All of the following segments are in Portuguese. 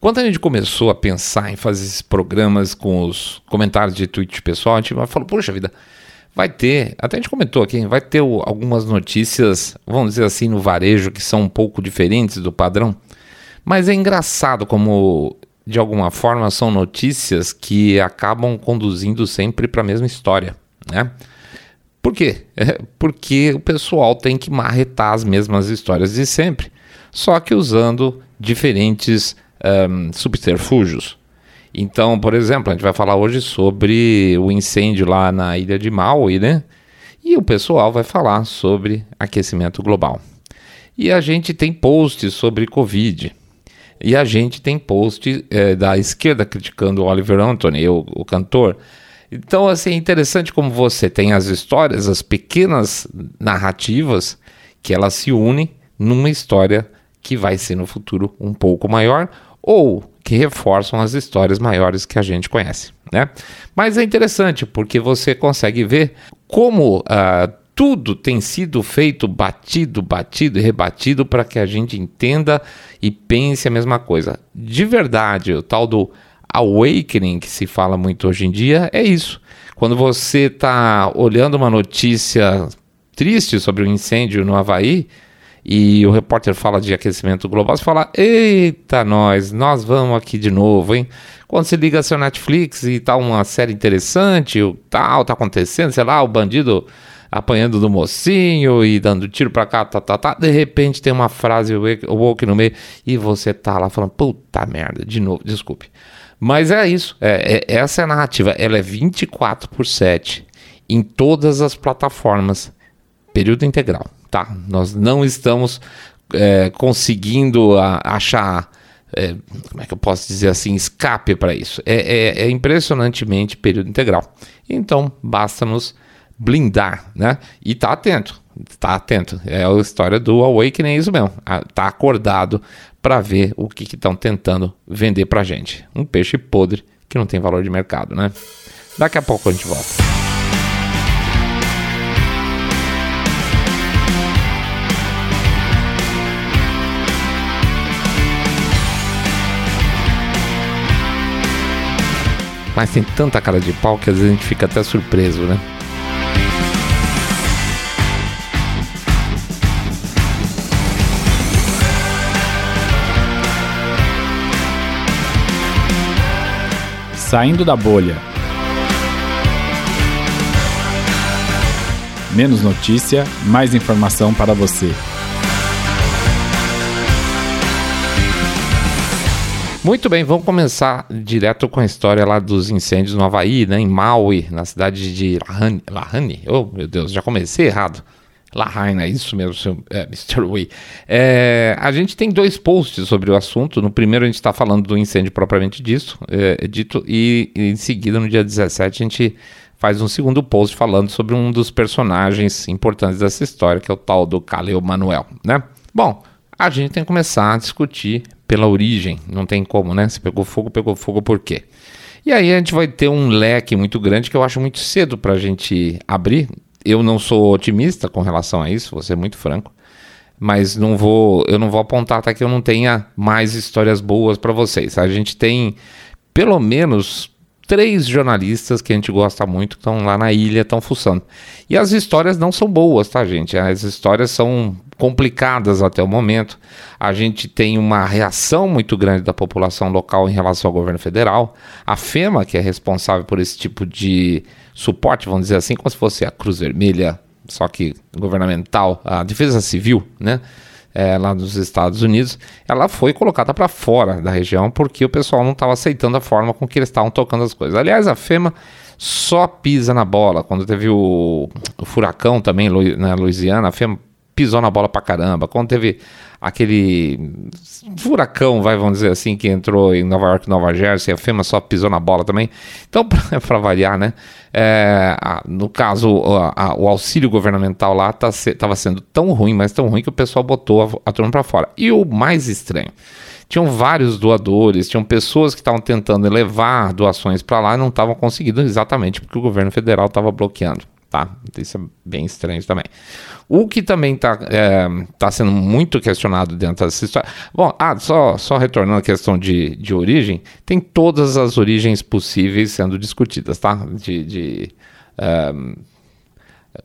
Quando a gente começou a pensar em fazer esses programas com os comentários de tweet pessoal, a gente falou, poxa vida, vai ter, até a gente comentou aqui, vai ter algumas notícias, vamos dizer assim, no varejo que são um pouco diferentes do padrão. Mas é engraçado como, de alguma forma, são notícias que acabam conduzindo sempre para a mesma história, né? Por quê? É porque o pessoal tem que marretar as mesmas histórias de sempre, só que usando diferentes um, subterfúgios. Então, por exemplo, a gente vai falar hoje sobre o incêndio lá na ilha de Maui, né? E o pessoal vai falar sobre aquecimento global. E a gente tem posts sobre Covid. E a gente tem post é, da esquerda criticando o Oliver Anthony, o, o cantor. Então, assim, é interessante como você tem as histórias, as pequenas narrativas, que elas se unem numa história que vai ser no futuro um pouco maior ou que reforçam as histórias maiores que a gente conhece, né? Mas é interessante porque você consegue ver como uh, tudo tem sido feito batido, batido e rebatido para que a gente entenda e pense a mesma coisa. De verdade, o tal do awakening que se fala muito hoje em dia é isso. Quando você está olhando uma notícia triste sobre um incêndio no Havaí, e o repórter fala de aquecimento global, você fala: Eita, nós, nós vamos aqui de novo, hein? Quando você liga seu Netflix e tá uma série interessante, o tal, tá acontecendo, sei lá, o bandido apanhando do mocinho e dando tiro pra cá, tá, tá, tá. De repente tem uma frase woke no meio e você tá lá falando: Puta merda, de novo, desculpe. Mas é isso, é, é, essa é a narrativa, ela é 24 por 7 em todas as plataformas, período integral tá? Nós não estamos é, conseguindo a, achar, é, como é que eu posso dizer assim, escape para isso. É, é, é, impressionantemente período integral. Então, basta nos blindar, né? E tá atento, tá atento. É a história do Awakening, é isso mesmo. Tá acordado para ver o que estão tentando vender pra gente. Um peixe podre que não tem valor de mercado, né? Daqui a pouco a gente volta. Mas tem tanta cara de pau que às vezes a gente fica até surpreso, né? Saindo da bolha. Menos notícia, mais informação para você. Muito bem, vamos começar direto com a história lá dos incêndios no Havaí, né, em Maui, na cidade de Lahane. Lahane? Oh, meu Deus, já comecei errado. Lahaina, isso mesmo, seu, é, Mr. Wee. É, a gente tem dois posts sobre o assunto. No primeiro, a gente está falando do incêndio propriamente disso, é, dito, e, e em seguida, no dia 17, a gente faz um segundo post falando sobre um dos personagens importantes dessa história, que é o tal do Caleo Manuel, né? Bom, a gente tem que começar a discutir pela origem, não tem como, né? Se pegou fogo, pegou fogo por quê? E aí a gente vai ter um leque muito grande que eu acho muito cedo para a gente abrir. Eu não sou otimista com relação a isso, vou ser muito franco, mas não vou, eu não vou apontar até que eu não tenha mais histórias boas para vocês. A gente tem pelo menos três jornalistas que a gente gosta muito que estão lá na ilha, estão fuçando. E as histórias não são boas, tá, gente? As histórias são complicadas até o momento. A gente tem uma reação muito grande da população local em relação ao governo federal. A FEMA, que é responsável por esse tipo de suporte, vamos dizer assim, como se fosse a Cruz Vermelha, só que governamental, a Defesa Civil, né? É, lá dos Estados Unidos, ela foi colocada para fora da região porque o pessoal não estava aceitando a forma com que eles estavam tocando as coisas. Aliás, a FEMA só pisa na bola. Quando teve o, o furacão também na Louisiana, a FEMA pisou na bola para caramba. Quando teve aquele furacão, vai, vamos dizer assim, que entrou em Nova York, Nova Jersey, a FEMA só pisou na bola também. Então, para variar, né? É, no caso, a, a, o auxílio governamental lá estava tá, sendo tão ruim, mas tão ruim que o pessoal botou a, a turma para fora. E o mais estranho, tinham vários doadores, tinham pessoas que estavam tentando levar doações para lá e não estavam conseguindo exatamente porque o governo federal estava bloqueando. tá? Isso é bem estranho também. O que também está é, tá sendo muito questionado dentro dessa história. Bom, ah, só, só retornando à questão de, de origem, tem todas as origens possíveis sendo discutidas, tá? De. de um,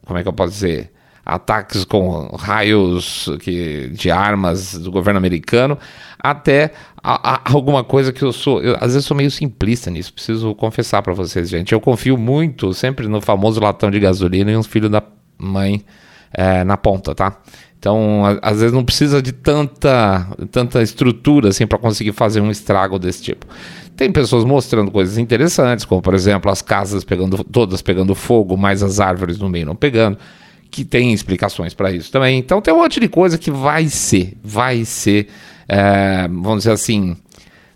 como é que eu posso dizer? ataques com raios que, de armas do governo americano, até a, a, alguma coisa que eu sou. Eu, às vezes sou meio simplista nisso, preciso confessar para vocês, gente. Eu confio muito sempre no famoso latão de gasolina e um filho da mãe é, na ponta, tá? Então, às vezes não precisa de tanta, tanta estrutura assim para conseguir fazer um estrago desse tipo. Tem pessoas mostrando coisas interessantes, como por exemplo as casas pegando todas pegando fogo, mas as árvores no meio não pegando que tem explicações para isso também. Então tem um monte de coisa que vai ser, vai ser, é, vamos dizer assim,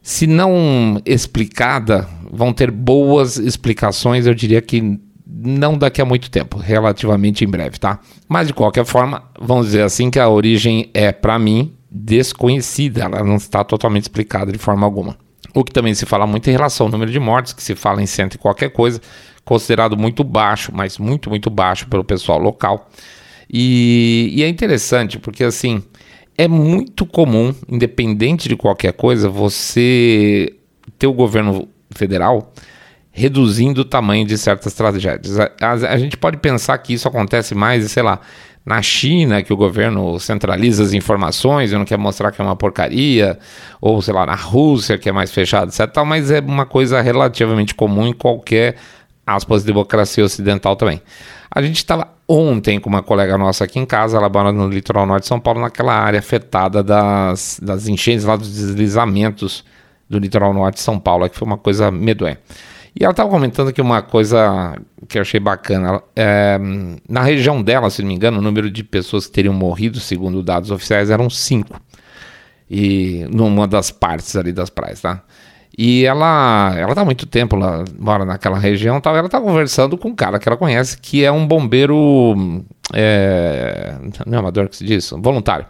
se não explicada, vão ter boas explicações, eu diria que não daqui a muito tempo, relativamente em breve, tá? Mas de qualquer forma, vamos dizer assim que a origem é, para mim, desconhecida, ela não está totalmente explicada de forma alguma. O que também se fala muito em relação ao número de mortes, que se fala em cento e qualquer coisa, considerado muito baixo, mas muito, muito baixo pelo pessoal local. E, e é interessante porque, assim, é muito comum, independente de qualquer coisa, você ter o governo federal reduzindo o tamanho de certas tragédias. A, a, a, gente pode pensar que isso acontece mais, sei lá, na China, que o governo centraliza as informações e não quer mostrar que é uma porcaria, ou sei lá, na Rússia, que é mais fechado, etc. Mas é uma coisa relativamente comum em qualquer aspas, democracia ocidental também. A gente estava ontem com uma colega nossa aqui em casa, ela mora no litoral norte de São Paulo, naquela área afetada das, das enchentes lá dos deslizamentos do litoral norte de São Paulo, que foi uma coisa medonha. E ela estava comentando que uma coisa que eu achei bacana, é, na região dela, se não me engano, o número de pessoas que teriam morrido, segundo dados oficiais, eram cinco. E numa das partes ali das praias, tá? E ela, ela tá há muito tempo, ela mora naquela região tal. Ela tá conversando com um cara que ela conhece, que é um bombeiro. É, não é amador que se diz? Voluntário.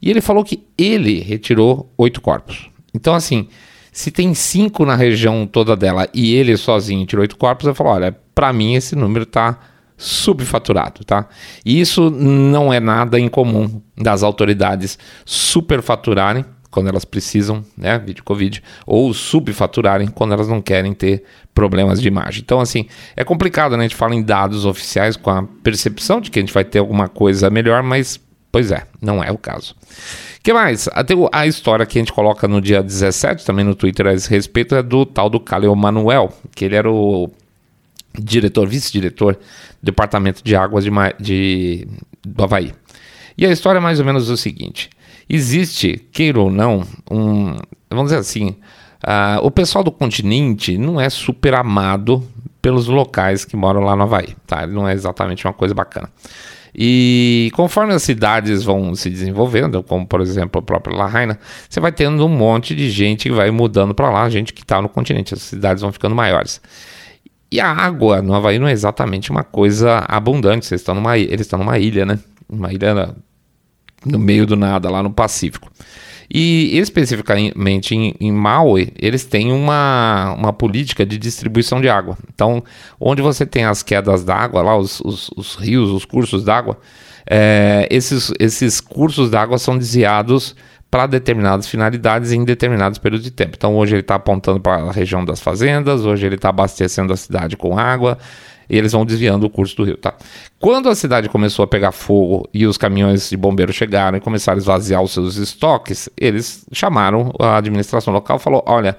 E ele falou que ele retirou oito corpos. Então, assim, se tem cinco na região toda dela e ele sozinho tirou oito corpos, ele falou: olha, para mim esse número tá subfaturado, tá? E isso não é nada incomum das autoridades superfaturarem quando elas precisam, né, vídeo Covid, ou subfaturarem quando elas não querem ter problemas de imagem. Então, assim, é complicado, né? A gente fala em dados oficiais com a percepção de que a gente vai ter alguma coisa melhor, mas, pois é, não é o caso. Que mais? Até a história que a gente coloca no dia 17, também no Twitter a esse respeito, é do tal do Caleo Manuel, que ele era o diretor, vice-diretor do Departamento de Águas de, de, do Havaí. E a história é mais ou menos o seguinte: existe, queira ou não, um. Vamos dizer assim, uh, o pessoal do continente não é super amado pelos locais que moram lá no Havaí, tá? Ele não é exatamente uma coisa bacana. E conforme as cidades vão se desenvolvendo, como por exemplo a própria Lahaina, você vai tendo um monte de gente que vai mudando para lá, gente que está no continente, as cidades vão ficando maiores. E a água no Havaí não é exatamente uma coisa abundante, vocês estão numa, eles estão numa ilha, né? Uma ilha no meio do nada, lá no Pacífico. E especificamente em, em, Maui, eles têm uma, uma política de distribuição de água. Então, onde você tem as quedas d'água, lá os, os, os, rios, os cursos d'água, é, esses, esses cursos d'água são desviados para determinadas finalidades em determinados períodos de tempo. Então, hoje ele está apontando para a região das fazendas, hoje ele está abastecendo a cidade com água e eles vão desviando o curso do rio, tá? Quando a cidade começou a pegar fogo e os caminhões de bombeiros chegaram e começaram a esvaziar os seus estoques, eles chamaram a administração local e falou: olha,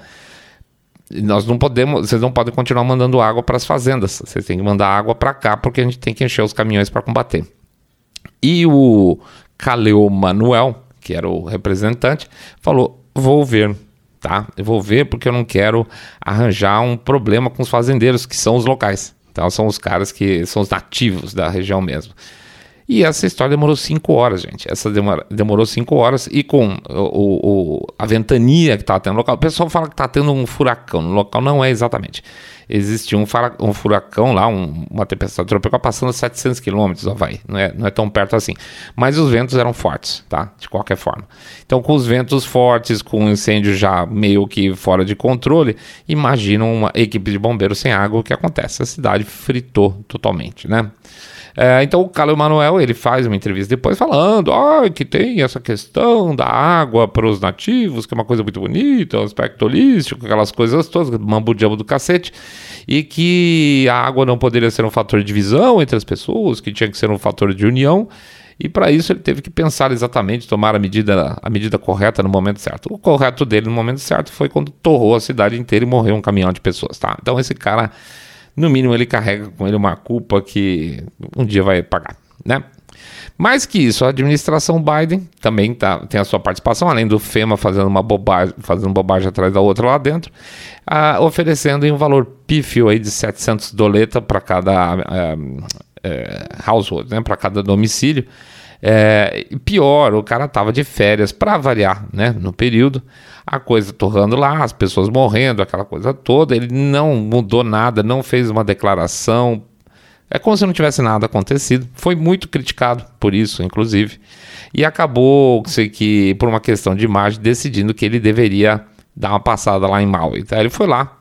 nós não podemos, vocês não podem continuar mandando água para as fazendas, vocês têm que mandar água para cá porque a gente tem que encher os caminhões para combater. E o Caleu Manuel, que era o representante, falou: vou ver tá? Eu vou ver porque eu não quero arranjar um problema com os fazendeiros, que são os locais. Então são os caras que são os nativos da região mesmo. E essa história demorou cinco horas, gente. Essa demora, demorou cinco horas e com o, o, a ventania que está tendo no local. O pessoal fala que está tendo um furacão. No local não é exatamente. Existe um, um furacão lá, um, uma tempestade tropical passando a 700 quilômetros Havaí. Não é, não é tão perto assim. Mas os ventos eram fortes, tá? De qualquer forma. Então, com os ventos fortes, com o incêndio já meio que fora de controle, imagina uma equipe de bombeiros sem água, o que acontece? A cidade fritou totalmente, né? É, então o Carlos Emanuel ele faz uma entrevista depois falando ah, que tem essa questão da água para os nativos, que é uma coisa muito bonita, um aspecto holístico, aquelas coisas todas, mambo diabo do cacete, e que a água não poderia ser um fator de divisão entre as pessoas, que tinha que ser um fator de união. E para isso ele teve que pensar exatamente, tomar a medida, a medida correta no momento certo. O correto dele no momento certo foi quando torrou a cidade inteira e morreu um caminhão de pessoas, tá? Então esse cara no mínimo ele carrega com ele uma culpa que um dia vai pagar, né? Mais que isso, a administração Biden também tá, tem a sua participação, além do FEMA fazendo uma bobagem, fazendo bobagem atrás da outra lá dentro, uh, oferecendo um valor pífio aí de 700 doleta para cada uh, uh, household, né, para cada domicílio, é, pior, o cara tava de férias para variar, né? No período, a coisa torrando lá, as pessoas morrendo, aquela coisa toda. Ele não mudou nada, não fez uma declaração. É como se não tivesse nada acontecido. Foi muito criticado por isso, inclusive. E acabou, sei que por uma questão de imagem, decidindo que ele deveria dar uma passada lá em Maui. Então ele foi lá,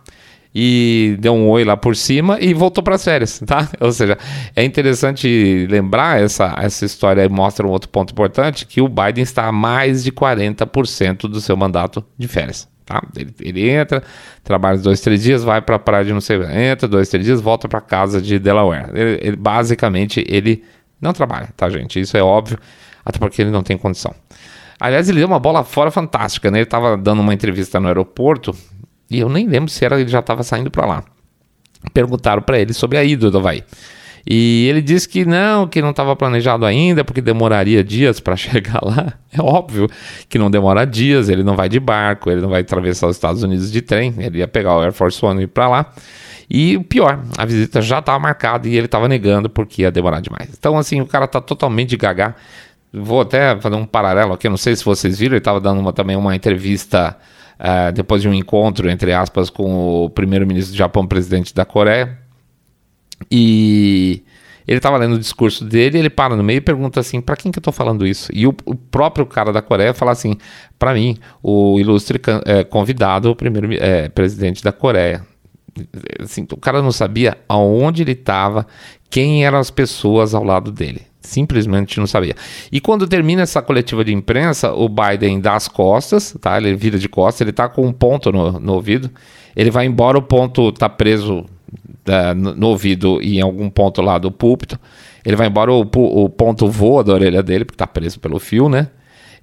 e deu um oi lá por cima e voltou para as férias, tá? Ou seja, é interessante lembrar essa, essa história mostra um outro ponto importante que o Biden está a mais de 40% do seu mandato de férias. Tá? Ele, ele entra, trabalha dois, três dias, vai para a praia de não sei, entra dois, três dias, volta para casa de Delaware. Ele, ele, basicamente ele não trabalha, tá, gente? Isso é óbvio, até porque ele não tem condição. Aliás, ele deu uma bola fora fantástica, né? Ele estava dando uma entrevista no aeroporto e eu nem lembro se era ele já estava saindo para lá. Perguntaram para ele sobre a ida do Havaí. E ele disse que não, que não estava planejado ainda, porque demoraria dias para chegar lá. É óbvio que não demora dias, ele não vai de barco, ele não vai atravessar os Estados Unidos de trem, ele ia pegar o Air Force One e ir para lá. E o pior, a visita já estava marcada e ele estava negando porque ia demorar demais. Então, assim, o cara está totalmente gaga. Vou até fazer um paralelo aqui, não sei se vocês viram, ele estava dando uma, também uma entrevista uh, depois de um encontro, entre aspas, com o primeiro-ministro do Japão, presidente da Coreia. E ele estava lendo o discurso dele, ele para no meio e pergunta assim: para quem que eu estou falando isso? E o, o, próprio cara da Coreia fala assim: para mim, o ilustre é, convidado, o primeiro é, presidente da Coreia. Assim, o cara não sabia aonde ele estava, quem eram as pessoas ao lado dele. Simplesmente não sabia. E quando termina essa coletiva de imprensa, o Biden dá as costas, tá? Ele vira de costas, ele tá com um ponto no, no ouvido. Ele vai embora, o ponto tá preso uh, no, no, ouvido e em algum ponto lá do púlpito. Ele vai embora, o, o ponto voa da orelha dele, porque tá preso pelo fio, né?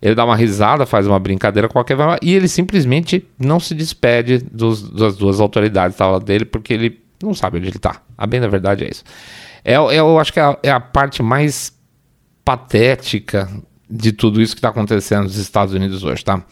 Ele dá uma risada, faz uma brincadeira qualquer e ele simplesmente não se despede dos, das duas autoridades tá, dele, porque ele não sabe onde ele tá. A bem da verdade é isso. É, é, eu acho que é a, é a parte mais patética de tudo isso que está acontecendo nos Estados Unidos hoje, tá?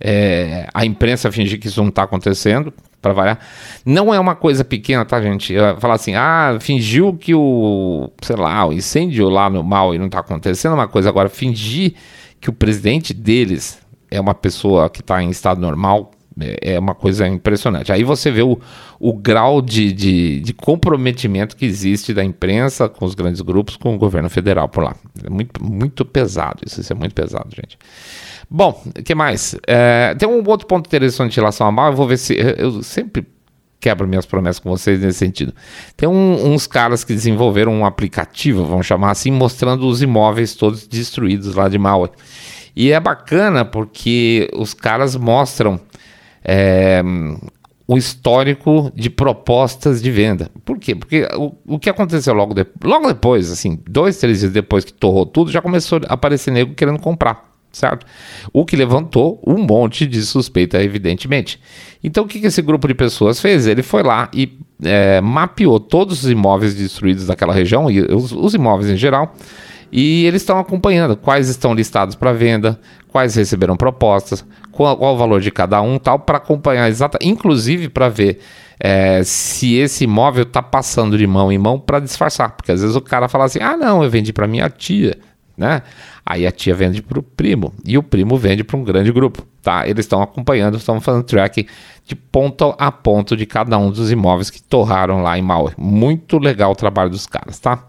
É, a imprensa fingir que isso não está acontecendo, para variar. Não é uma coisa pequena, tá, gente? Falar assim, ah, fingiu que o, sei lá, o incêndio lá no mal e não está acontecendo, é uma coisa. Agora, fingir que o presidente deles é uma pessoa que está em estado normal, é, é uma coisa impressionante. Aí você vê o, o grau de, de, de, comprometimento que existe da imprensa com os grandes grupos, com o governo federal por lá. É muito, muito pesado isso, isso é muito pesado, gente. Bom, o que mais? É, tem um outro ponto interessante em relação a mal, eu vou ver se. Eu sempre quebro minhas promessas com vocês nesse sentido. Tem um, uns caras que desenvolveram um aplicativo, vamos chamar assim, mostrando os imóveis todos destruídos lá de Maui. E é bacana porque os caras mostram é, o histórico de propostas de venda. Por quê? Porque o, o que aconteceu logo, de, logo depois, assim, dois, três dias depois que torrou tudo, já começou a aparecer nego querendo comprar. Certo? O que levantou um monte de suspeita, evidentemente. Então, o que esse grupo de pessoas fez? Ele foi lá e é, mapeou todos os imóveis destruídos daquela região, e os, os imóveis em geral, E eles estão acompanhando quais estão listados para venda, quais receberam propostas, qual, qual, o valor de cada um, tal, para acompanhar exata, inclusive para ver é, se esse imóvel está passando de mão em mão para disfarçar, porque às vezes o cara fala assim, ah não, eu vendi para minha tia, né? Aí a tia vende para o primo e o primo vende para um grande grupo, tá? Eles estão acompanhando, estão fazendo tracking de ponto a ponto de cada um dos imóveis que torraram lá em Maui. Muito legal o trabalho dos caras, tá?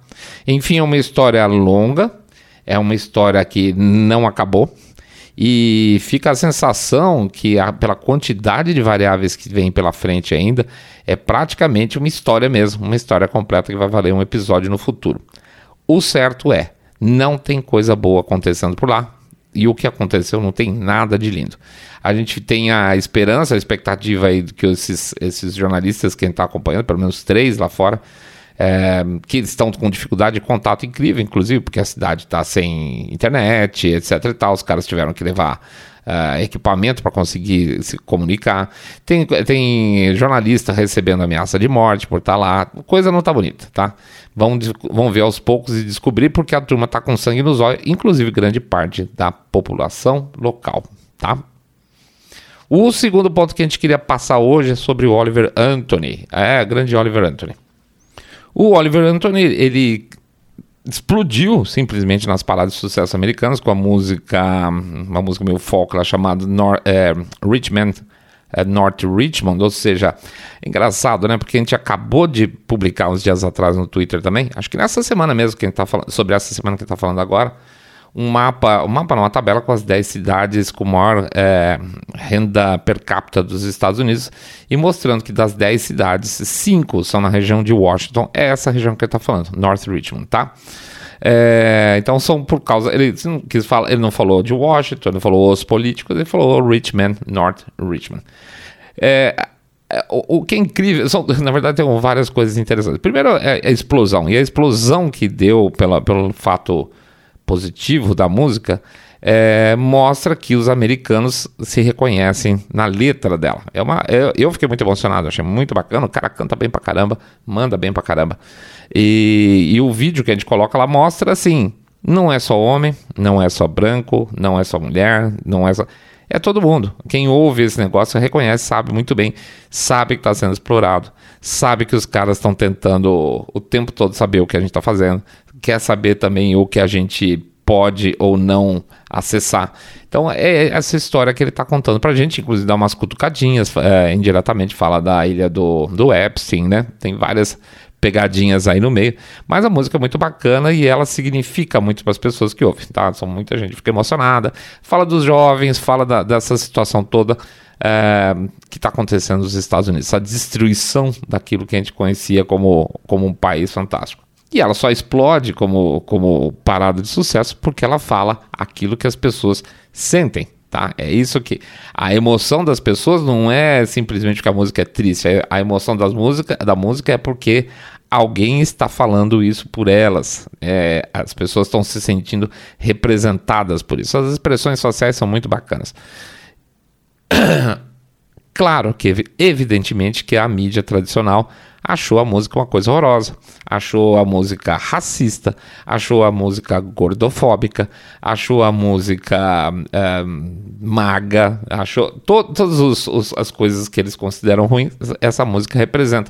Enfim, é uma história longa, é uma história que não acabou. E fica a sensação que, a, pela quantidade de variáveis que vem pela frente ainda, é praticamente uma história mesmo, uma história completa que vai valer um episódio no futuro. O certo é, não tem coisa boa acontecendo por lá. E o que aconteceu não tem nada de lindo. A gente tem a esperança, a expectativa aí que esses, esses jornalistas que a gente está acompanhando, pelo menos três lá fora, é, que estão com dificuldade de contato incrível, inclusive, porque a cidade está sem internet, etc e tal, os caras tiveram que levar uh, equipamento para conseguir se comunicar. Tem, tem jornalista recebendo ameaça de morte por estar tá lá, coisa não está bonita, tá? Vão, vão ver aos poucos e descobrir porque a turma está com sangue nos olhos, inclusive grande parte da população local, tá? O segundo ponto que a gente queria passar hoje é sobre o Oliver Anthony. É, grande Oliver Anthony. O Oliver Anthony, ele explodiu simplesmente nas paradas de sucesso americanas com a música, uma música meio folk lá chamada Nor é, Richmond, é, North Richmond, ou seja, engraçado, né? Porque a gente acabou de publicar uns dias atrás no Twitter também, acho que nessa semana mesmo que a gente tá falando, sobre essa semana que a gente tá falando agora, um mapa, um mapa não, uma tabela com as 10 cidades com maior é, renda per capita dos Estados Unidos e mostrando que das 10 cidades, 5 são na região de Washington, é essa região que ele está falando, North Richmond, tá? É, então são por causa. Ele não, quis falar, ele não falou de Washington, ele falou os políticos, ele falou Richmond, North Richmond. É, é o, o, que é incrível, são, na verdade tem várias coisas interessantes. Primeiro é a explosão, e a explosão que deu pela, pelo fato positivo da música é, mostra que os americanos se reconhecem na letra dela. É uma, eu, eu fiquei muito emocionado, achei muito bacana. O cara canta bem pra caramba, manda bem pra caramba. E, e o vídeo que a gente coloca lá mostra assim: não é só homem, não é só branco, não é só mulher, não é só. É todo mundo. Quem ouve esse negócio reconhece, sabe muito bem, sabe que está sendo explorado, sabe que os caras estão tentando o tempo todo saber o que a gente está fazendo, quer saber também o que a gente pode ou não acessar. Então é essa história que ele está contando para a gente, inclusive dá umas cutucadinhas, é, indiretamente fala da ilha do, do Epstein, né? Tem várias pegadinhas aí no meio, mas a música é muito bacana e ela significa muito para as pessoas que ouvem, tá? São muita gente fica emocionada, fala dos jovens, fala da, dessa situação toda é, que está acontecendo nos Estados Unidos, essa destruição daquilo que a gente conhecia como, como um país fantástico. E ela só explode como, como parada de sucesso porque ela fala aquilo que as pessoas sentem. Tá? É isso que a emoção das pessoas não é simplesmente porque a música é triste, é, a emoção das música, da música é porque alguém está falando isso por elas. É, as pessoas estão se sentindo representadas por isso. As expressões sociais são muito bacanas. claro que, evidentemente, que a mídia tradicional achou a música uma coisa horrorosa, achou a música racista, achou a música gordofóbica, achou a música é, maga, achou to todas os, os, as coisas que eles consideram ruins, essa música representa.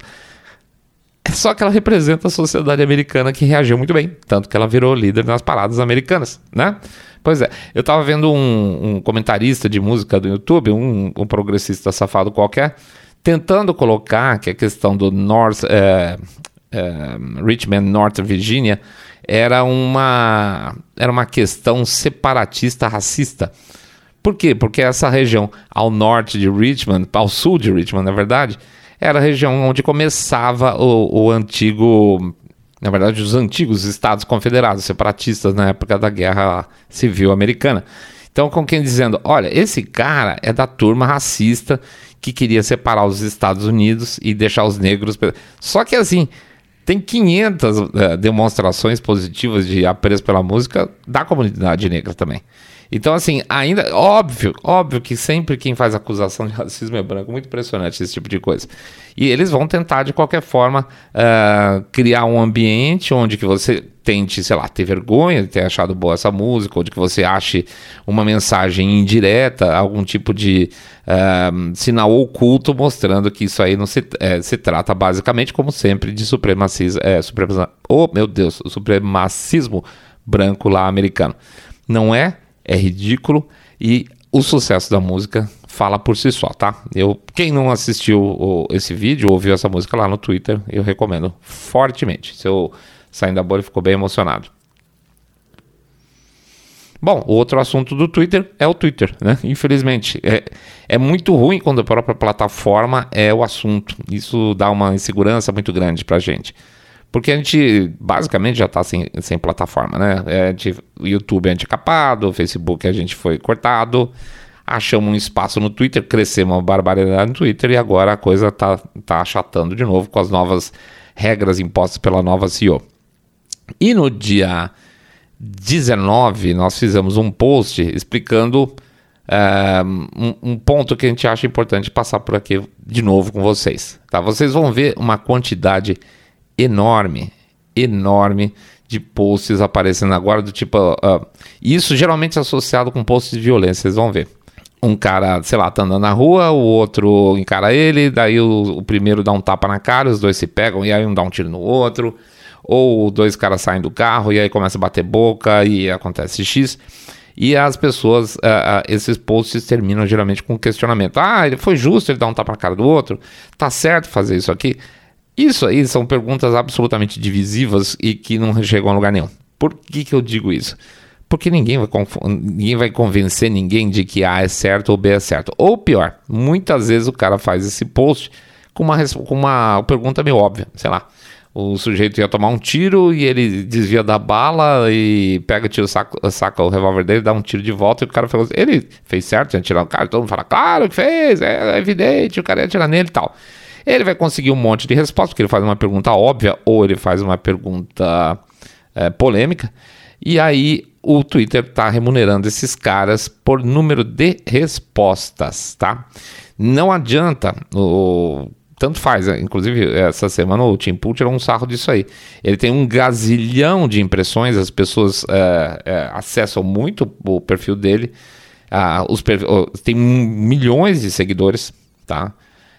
É só que ela representa a sociedade americana que reagiu muito bem, tanto que ela virou líder nas paradas americanas, né? Pois é, eu tava vendo um, um comentarista de música do YouTube, um, um progressista safado qualquer, tentando colocar que a questão do North, é, é, Richmond, North Virginia, era uma, era uma questão separatista racista. Por quê? Porque essa região ao norte de Richmond, ao sul de Richmond, na verdade, era a região onde começava o, o antigo, na verdade, os antigos Estados Confederados, separatistas na época da Guerra Civil Americana. Então, com quem dizendo, olha, esse cara é da turma racista que queria separar os Estados Unidos e deixar os negros. Só que assim, tem 500 é, demonstrações positivas de apreço pela música da comunidade negra também. Então, assim, ainda, óbvio, óbvio que sempre quem faz acusação de racismo é branco, muito impressionante esse tipo de coisa. E eles vão tentar, de qualquer forma, uh, criar um ambiente onde que você tente, sei lá, ter vergonha de ter achado boa essa música, ou de que você ache uma mensagem indireta, algum tipo de uh, sinal oculto mostrando que isso aí não se, é, se trata basicamente, como sempre, de supremacismo, é, supremacismo, oh meu Deus, supremacismo branco lá americano. Não é é ridículo e o sucesso da música fala por si só, tá? Eu, quem não assistiu o, esse vídeo, ouviu essa música lá no Twitter, eu recomendo fortemente. Seu saindo da bolha ficou bem emocionado. Bom, o outro assunto do Twitter é o Twitter, né? Infelizmente, é, é muito ruim quando a própria plataforma é o assunto. Isso dá uma insegurança muito grande pra gente. Porque a gente basicamente já está sem, sem plataforma, né? É, o YouTube é capado, o Facebook a gente foi cortado, achamos um espaço no Twitter, crescemos uma barbaridade no Twitter e agora a coisa está tá achatando de novo com as novas regras impostas pela nova CEO. E no dia 19 nós fizemos um post explicando é, um, um, ponto que a gente acha importante passar por aqui de novo com vocês. Tá? Vocês vão ver uma quantidade enorme, enorme de posts aparecendo agora do tipo. Uh, isso geralmente é associado com posts de violência, vocês vão ver. Um cara, sei lá, tá andando na rua, o outro encara ele, daí o, o primeiro dá um tapa na cara, os dois se pegam e aí um dá um tiro no outro. Ou dois caras saem do carro e aí começa a bater boca e acontece X. E as pessoas, uh, uh, esses posts terminam geralmente com questionamento. Ah, ele foi justo ele dar um tapa na cara do outro? Tá certo fazer isso aqui? Isso aí são perguntas absolutamente divisivas e que não chegam a lugar nenhum. Por que, que eu digo isso? Porque ninguém vai, ninguém vai convencer ninguém de que A é certo ou B é certo. Ou pior, muitas vezes o cara faz esse post com uma, com uma pergunta meio óbvia, sei lá. O sujeito ia tomar um tiro e ele desvia da bala e pega, tira, saca, o revólver dele, dá um tiro de volta e o cara falou assim, ele fez certo, ia tirar o cara, todo mundo fala, claro que fez, é, é evidente, o cara ia atirar nele e tal. Ele vai conseguir um monte de respostas, porque ele faz uma pergunta óbvia ou ele faz uma pergunta é, polêmica. E aí o Twitter está remunerando esses caras por número de respostas, tá? Não adianta, o, tanto faz, né? inclusive essa semana o Tim Pool tirou um sarro disso aí. Ele tem um gazilhão de impressões, as pessoas é, é, acessam muito o perfil dele, ah, os tem milhões de seguidores, tá?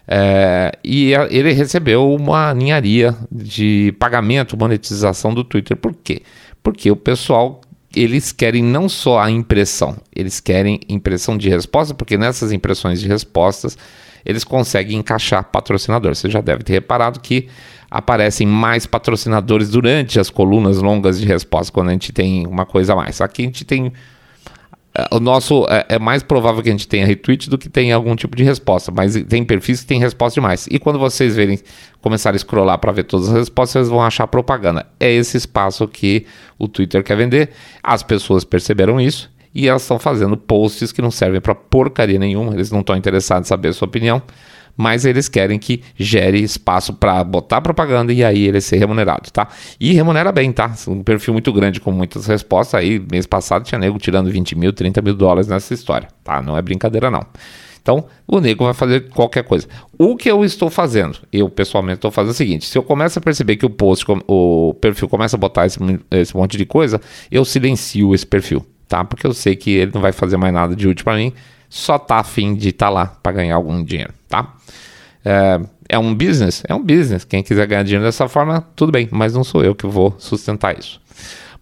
É, e ele recebeu uma ninharia de pagamento, monetização do Twitter. Por quê? Porque o pessoal eles querem não só a impressão, eles querem impressão de resposta, porque nessas impressões de respostas eles conseguem encaixar patrocinadores. Você já deve ter reparado que aparecem mais patrocinadores durante as colunas longas de resposta, quando a gente tem uma coisa a mais. Aqui a gente tem é, o nosso é, é, mais provável que a gente tenha retweet do que tenha algum tipo de resposta, mas tem perfis que tem resposta demais. E quando vocês verem começar a scrollar para ver todas as respostas, vocês vão achar propaganda. É esse espaço que o Twitter quer vender. As pessoas perceberam isso e elas estão fazendo posts que não servem para porcaria nenhuma. Eles não estão interessados em saber a sua opinião mas eles querem que gere espaço para botar propaganda e aí ele ser remunerado, tá? E remunera bem, tá? Um perfil muito grande com muitas respostas. Aí, mês passado, tinha nego tirando 20 mil, 30 mil dólares nessa história, tá? Não é brincadeira, não. Então, o nego vai fazer qualquer coisa. O que eu estou fazendo, eu pessoalmente estou fazendo o seguinte: se eu começo a perceber que o post, o perfil começa a botar esse, esse monte de coisa, eu silencio esse perfil, tá? Porque eu sei que ele não vai fazer mais nada de útil para mim só tá afim de estar tá lá para ganhar algum dinheiro, tá? É, é, um business? É um business. Quem quiser ganhar dinheiro dessa forma, tudo bem, mas não sou eu que vou sustentar isso.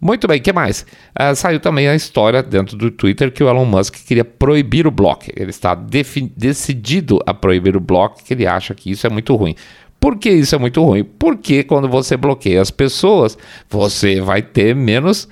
Muito bem, o que mais? Uh, saiu também a história dentro do Twitter que o Elon Musk queria proibir o bloco. Ele está decidido a proibir o bloco, que ele acha que isso é muito ruim. Por que isso é muito ruim? Porque quando você bloqueia as pessoas, você vai ter menos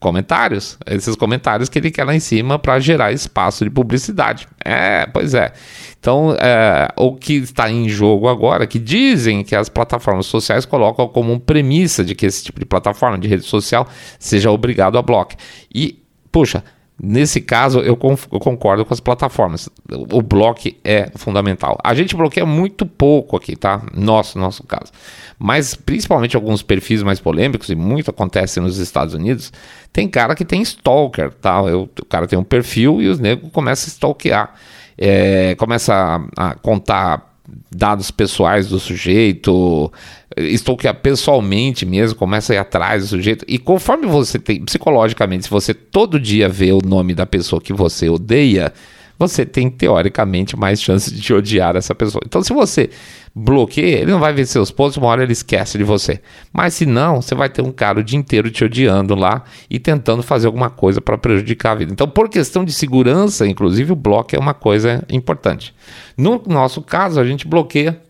comentários, esses comentários que ele quer lá em cima para gerar espaço de publicidade. É, pois é. Então, é, o que está em jogo agora, que dizem que as plataformas sociais colocam como premissa de que esse tipo de plataforma de rede social seja obrigado a bloco. E, puxa, Nesse caso, eu, eu, concordo com as plataformas. O bloco é fundamental. A gente bloqueia muito pouco aqui, tá? Nosso, nosso caso. Mas, principalmente alguns perfis mais polêmicos, e muito acontece nos Estados Unidos, tem cara que tem stalker, tá? Eu, o cara tem um perfil e os negros começam a stalkear. É, começa a, a contar dados pessoais do sujeito, stalkear pessoalmente mesmo, começa a ir atrás do sujeito. E conforme você tem, psicologicamente, se você todo dia vê o nome da pessoa que você odeia, você tem teoricamente mais chance de odiar essa pessoa. Então, se você bloqueia, ele não vai ver seus posts, uma hora ele esquece de você. Mas se não, você vai ter um cara o dia inteiro te odiando lá e tentando fazer alguma coisa para prejudicar a vida. Então, por questão de segurança, inclusive, o bloco é uma coisa importante. No nosso caso, a gente bloqueia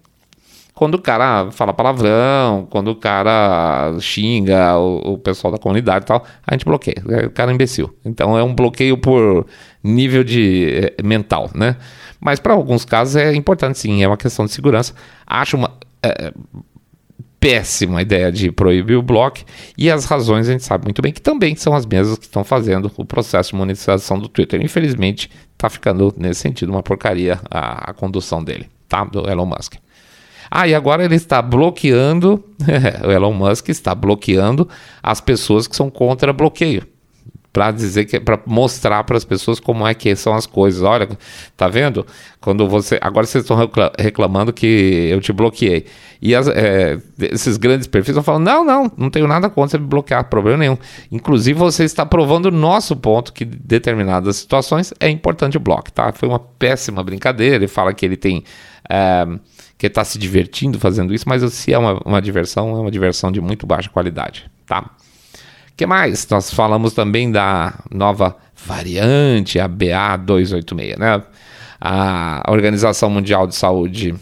quando o cara fala palavrão, quando o cara xinga o, o, pessoal da comunidade e tal, a gente bloqueia. O cara é imbecil. Então é um bloqueio por nível de é, mental, né? Mas para alguns casos é importante sim, é uma questão de segurança. Acho uma é, péssima ideia de proibir o bloco e as razões a gente sabe muito bem que também são as mesmas que estão fazendo o processo de monetização do Twitter. Infelizmente, está ficando nesse sentido uma porcaria a, a condução dele, tá? Do Elon Musk. Ah, e agora ele está bloqueando, o Elon Musk está bloqueando as pessoas que são contra bloqueio. Para dizer que para mostrar para as pessoas como é que são as coisas. Olha, tá vendo? Quando você. Agora vocês estão reclamando que eu te bloqueei. E as, é, esses grandes perfis estão falando: não, não, não tenho nada contra me bloquear, problema nenhum. Inclusive, você está provando o nosso ponto que determinadas situações é importante o bloco, tá? Foi uma péssima brincadeira. Ele fala que ele tem. É, que está se divertindo fazendo isso, mas se é uma, uma diversão, é uma diversão de muito baixa qualidade, tá? que mais? Nós falamos também da nova variante, a BA286, né? A Organização Mundial de Saúde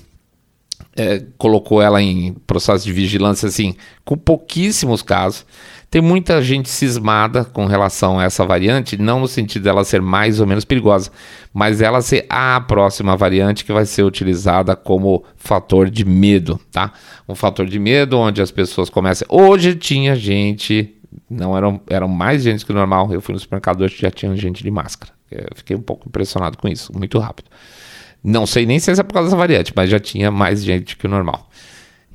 é, colocou ela em processo de vigilância, assim, com pouquíssimos casos. Tem muita gente cismada com relação a essa variante, não no sentido dela ser mais ou menos perigosa, mas ela ser a próxima variante que vai ser utilizada como fator de medo, tá? Um fator de medo onde as pessoas começam. Hoje tinha gente, não eram, eram mais gente que o normal. Eu fui no supermercado hoje já tinha gente de máscara. Eu fiquei um pouco impressionado com isso, muito rápido. Não sei nem se é por causa dessa variante, mas já tinha mais gente que o normal.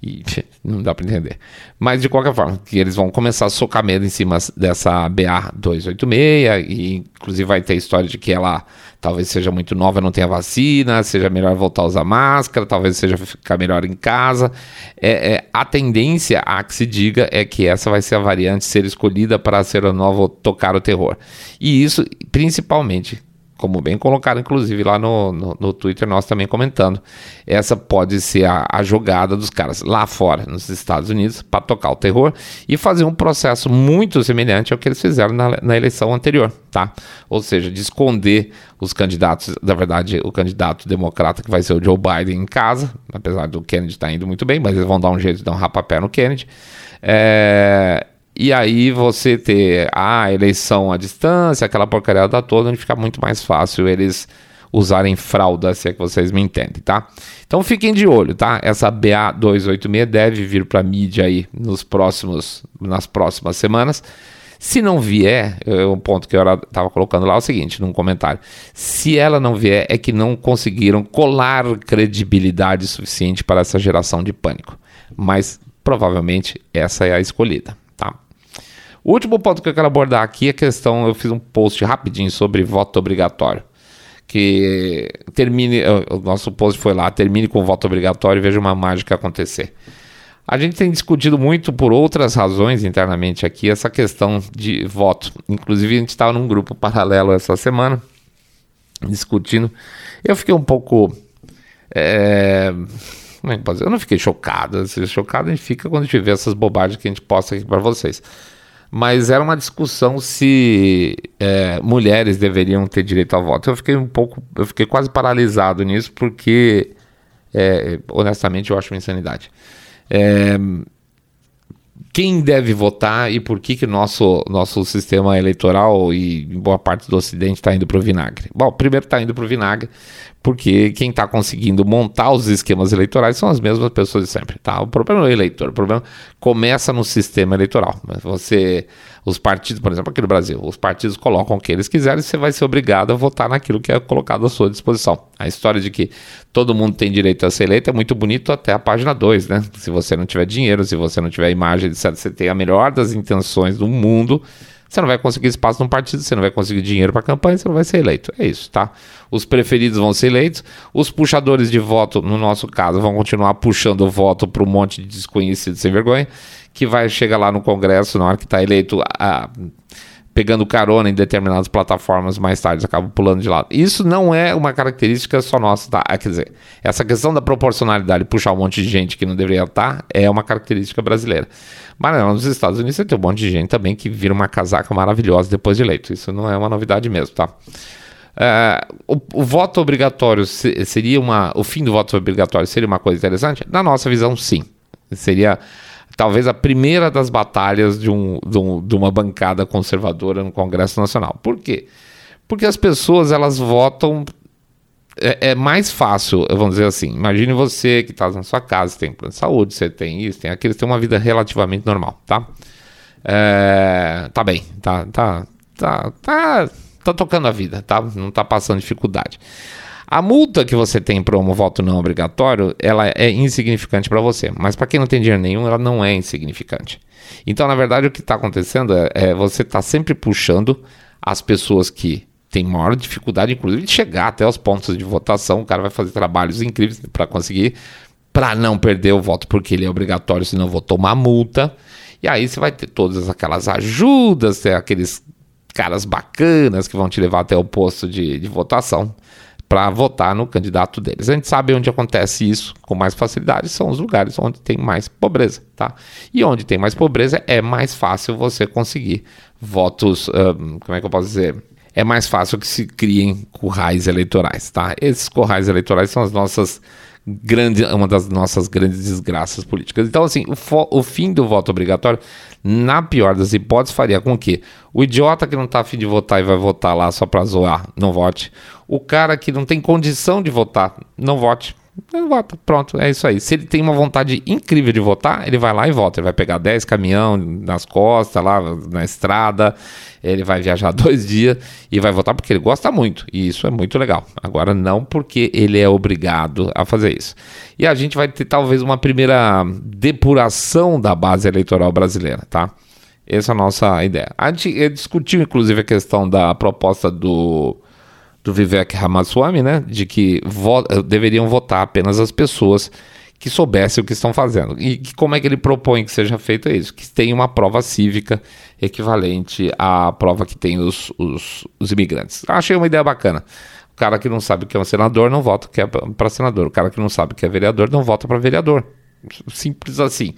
E não dá para entender. Mas de qualquer forma, que eles vão começar a socar medo em cima dessa BA286 e inclusive vai ter a história de que ela talvez seja muito nova, não tenha vacina, seja melhor voltar a usar máscara, talvez seja ficar melhor em casa. É, é, a tendência a que se diga é que essa vai ser a variante ser escolhida para ser a nova tocar o terror. E isso principalmente como bem colocaram, inclusive, lá no, no, no Twitter, nós também comentando. Essa pode ser a, a, jogada dos caras lá fora, nos Estados Unidos, para tocar o terror e fazer um processo muito semelhante ao que eles fizeram na, na eleição anterior, tá? Ou seja, de esconder os candidatos, na verdade, o candidato democrata que vai ser o Joe Biden em casa, apesar do Kennedy estar tá indo muito bem, mas eles vão dar um jeito de dar um rapapé no Kennedy. É, e aí você ter a eleição à distância, aquela porcaria da toda, onde fica muito mais fácil eles usarem fralda, se é que vocês me entendem, tá? Então fiquem de olho, tá? Essa BA286 deve vir para mídia aí nos próximos, nas próximas semanas. Se não vier, um ponto que eu estava colocando lá é o seguinte, num comentário. Se ela não vier, é que não conseguiram colar credibilidade suficiente para essa geração de pânico. Mas provavelmente essa é a escolhida. O último ponto que eu quero abordar aqui é a questão. Eu fiz um post rapidinho sobre voto obrigatório. Que termine. O nosso post foi lá, termine com voto obrigatório e veja uma mágica acontecer. A gente tem discutido muito por outras razões internamente aqui essa questão de voto. Inclusive, a gente estava num grupo paralelo essa semana discutindo. Eu fiquei um pouco. É... É? Eu não fiquei chocado. Chocado a gente fica quando a gente vê essas bobagens que a gente posta aqui para vocês mas era uma discussão se é, mulheres deveriam ter direito ao voto. Eu fiquei um pouco, eu fiquei quase paralisado nisso, porque é, honestamente eu acho uma insanidade. É, quem deve votar e por que que nosso nosso sistema eleitoral e boa parte do Ocidente está indo para o vinagre? Bom, primeiro está indo para o vinagre porque quem está conseguindo montar os esquemas eleitorais são as mesmas pessoas de sempre, tá? O problema não é o eleitor, o problema começa no sistema eleitoral. Você, os partidos, por exemplo, aqui no Brasil, os partidos colocam o que eles quiserem e você vai ser obrigado a votar naquilo que é colocado à sua disposição. A história de que todo mundo tem direito a ser eleito é muito bonito até a página 2, né? Se você não tiver dinheiro, se você não tiver imagem, etc., você tem a melhor das intenções do mundo, você não vai conseguir espaço num partido, você não vai conseguir dinheiro para campanha, você não vai ser eleito. É isso, tá? Os preferidos vão ser eleitos, os puxadores de voto, no nosso caso, vão continuar puxando o voto para um monte de desconhecidos sem vergonha, que vai chegar lá no Congresso na hora que está eleito. A, pegando carona em determinadas plataformas mais tarde acabam pulando de lado. Isso não é uma característica só nossa, tá? É, quer dizer, essa questão da proporcionalidade, puxar um monte de gente que não deveria estar, é uma característica brasileira. Mas não, nos Estados Unidos você tem um monte de gente também que vira uma casaca maravilhosa depois de eleito. Isso não é uma novidade mesmo, tá? É, o, o, voto obrigatório seria uma. O fim do voto obrigatório seria uma coisa interessante? Na nossa visão, sim. Seria talvez a primeira das batalhas de, um, de, um, de uma bancada conservadora no Congresso Nacional. Por quê? Porque as pessoas elas votam é, é, mais fácil, vamos dizer assim. Imagine você que está na sua casa, tem plano de saúde, você tem isso, tem aquilo, você tem uma vida relativamente normal, tá? É, tá bem, tá, tá, tá, tá, tá tocando a vida, tá? Não tá passando dificuldade. A multa que você tem para um voto não obrigatório, ela é insignificante para você, mas para quem não tem dinheiro nenhum, ela não é insignificante. Então, na verdade, o que está acontecendo é, é você está sempre puxando as pessoas que têm maior dificuldade, inclusive, de chegar até os pontos de votação. O cara vai fazer trabalhos incríveis para conseguir, para não perder o voto, porque ele é obrigatório, senão vou tomar multa. E aí você vai ter todas aquelas ajudas, aqueles caras bacanas que vão te levar até o posto de, de votação para votar no candidato deles. A gente sabe onde acontece isso com mais facilidade, são os lugares onde tem mais pobreza, tá? E onde tem mais pobreza é mais fácil você conseguir votos, um, como é que eu posso dizer? É mais fácil que se criem currais eleitorais, tá? Esses currais eleitorais são as nossas grande, uma das nossas grandes desgraças políticas. Então, assim, o, o, fim do voto obrigatório, na pior das hipóteses, faria com que o idiota que não está afim de votar e vai votar lá só para zoar, não vote. O cara que não tem condição de votar, não vote. Ele vota, pronto, é isso aí. Se ele tem uma vontade incrível de votar, ele vai lá e vota. Ele vai pegar 10 caminhão nas costas, lá na estrada, ele vai viajar dois dias e vai votar porque ele gosta muito. E isso é muito legal. Agora, não porque ele é obrigado a fazer isso. E a gente vai ter talvez uma primeira depuração da base eleitoral brasileira, tá? Essa é a nossa ideia. A gente discutiu, inclusive, a questão da proposta do do Vivek Ramaswamy, né, de que vo deveriam votar apenas as pessoas que soubessem o que estão fazendo. E que, como é que ele propõe que seja feito isso? Que tenha uma prova cívica equivalente à prova que tem os, os, os imigrantes. Achei uma ideia bacana. O cara que não sabe que é um senador não vota que é para senador. O cara que não sabe que é vereador não vota para vereador. Simples assim.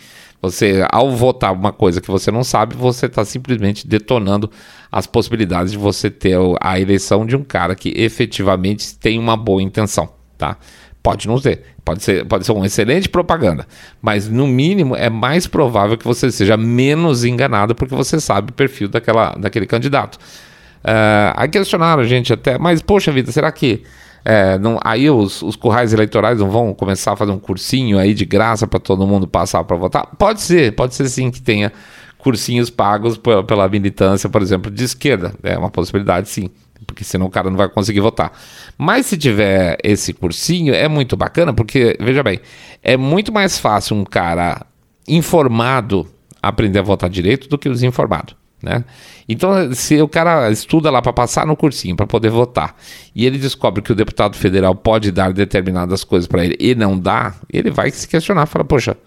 Você, ao votar uma coisa que você não sabe, você está simplesmente detonando as possibilidades de você ter a eleição de um cara que efetivamente tem uma boa intenção, tá? Pode não ser, pode ser, pode ser uma excelente propaganda, mas no mínimo é mais provável que você seja menos enganado porque você sabe o perfil daquela, daquele candidato. Uh, aí questionaram a gente até, mas poxa vida, será que é, não, aí os, os currais eleitorais não vão começar a fazer um cursinho aí de graça para todo mundo passar para votar? Pode ser, pode ser sim que tenha cursinhos pagos pela militância, por exemplo, de esquerda. É uma possibilidade, sim, porque senão o cara não vai conseguir votar. Mas se tiver esse cursinho, é muito bacana, porque, veja bem, é muito mais fácil um cara informado aprender a votar direito do que o desinformado. Né? Então, se o cara estuda lá para passar no cursinho, para poder votar, e ele descobre que o deputado federal pode dar determinadas coisas para ele e não dá, ele vai se questionar, fala, poxa,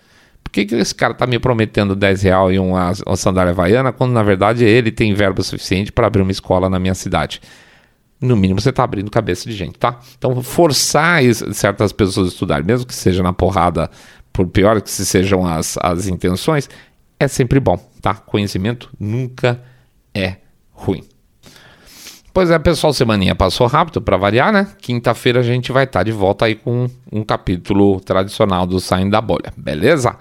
por que, que esse cara está me prometendo 10 real e uma, uma sandália havaiana, quando na verdade ele tem verba suficiente para abrir uma escola na minha cidade? No mínimo você está abrindo cabeça de gente, tá? Então, forçar certas pessoas a estudarem, mesmo que seja na porrada, por pior que se sejam as, as intenções, é sempre bom, tá? Conhecimento nunca é ruim. Pois é, pessoal, semaninha passou rápido para variar, né? Quinta-feira a gente vai estar tá de volta aí com um capítulo tradicional do Saindo da Bolha, beleza?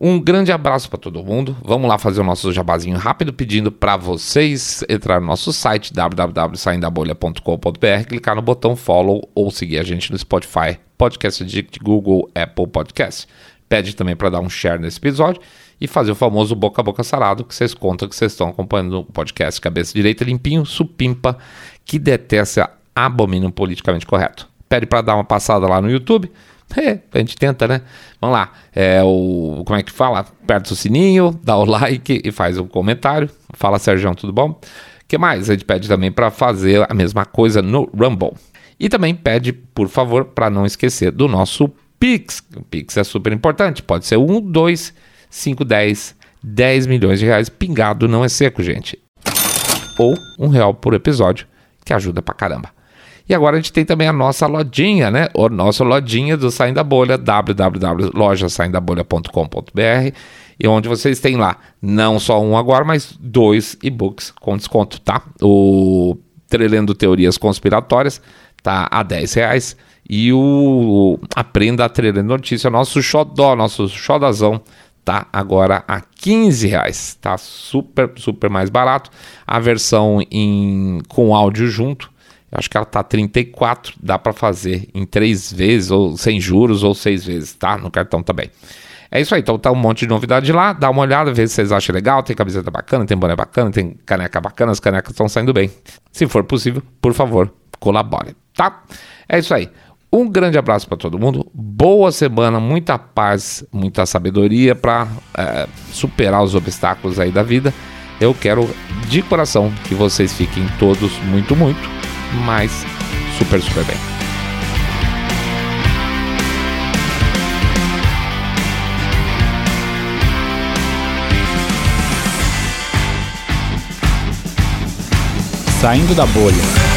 Um grande abraço para todo mundo. Vamos lá fazer o nosso jabazinho rápido pedindo para vocês entrar no nosso site www.saindabolha.com.br, clicar no botão follow ou seguir a gente no Spotify, Podcast Addict, Google, Apple Podcast. Pede também para dar um share nesse episódio e fazer o famoso boca a boca sarado que vocês contam que vocês estão acompanhando o podcast Cabeça Direita Limpinho, supimpa, que detesta, abomina o politicamente correto. Pede para dar uma passada lá no YouTube é, a gente tenta, né? Vamos lá. É o, como é que fala? Aperta o sininho, dá o like e faz um comentário. Fala, Sérgio, tudo bom? Que mais? A gente pede também para fazer a mesma coisa no Rumble. E também pede, por favor, para não esquecer do nosso Pix. O Pix é super importante. Pode ser 1, 2, 5, 10, 10 milhões de reais. Pingado não é seco, gente. Ou um real por episódio, que ajuda pra caramba. E agora a gente tem também a nossa lojinha, né? A nossa lojinha do Saindo da Bolha, www.lojasaindabolha.com.br e onde vocês têm lá não só um agora, mas dois e-books com desconto, tá? O Trelendo Teorias Conspiratórias tá a 10 reais e o Aprenda a Trelendo Notícia, nosso xodó, nosso xodazão, tá agora a 15 reais, tá super, super mais barato. A versão em, com áudio junto acho que ela tá 34, dá para fazer em três vezes, ou sem juros, ou seis vezes, tá? No cartão também. É isso aí, então tá um monte de novidade lá, dá uma olhada, vê se vocês acham legal, tem camiseta bacana, tem boné bacana, tem caneca bacana, as canecas estão saindo bem. Se for possível, por favor, colabore, tá? É isso aí. Um grande abraço para todo mundo, boa semana, muita paz, muita sabedoria para é, superar os obstáculos aí da vida. Eu quero de coração que vocês fiquem todos muito, muito mas super, super bem. Saindo da bolha.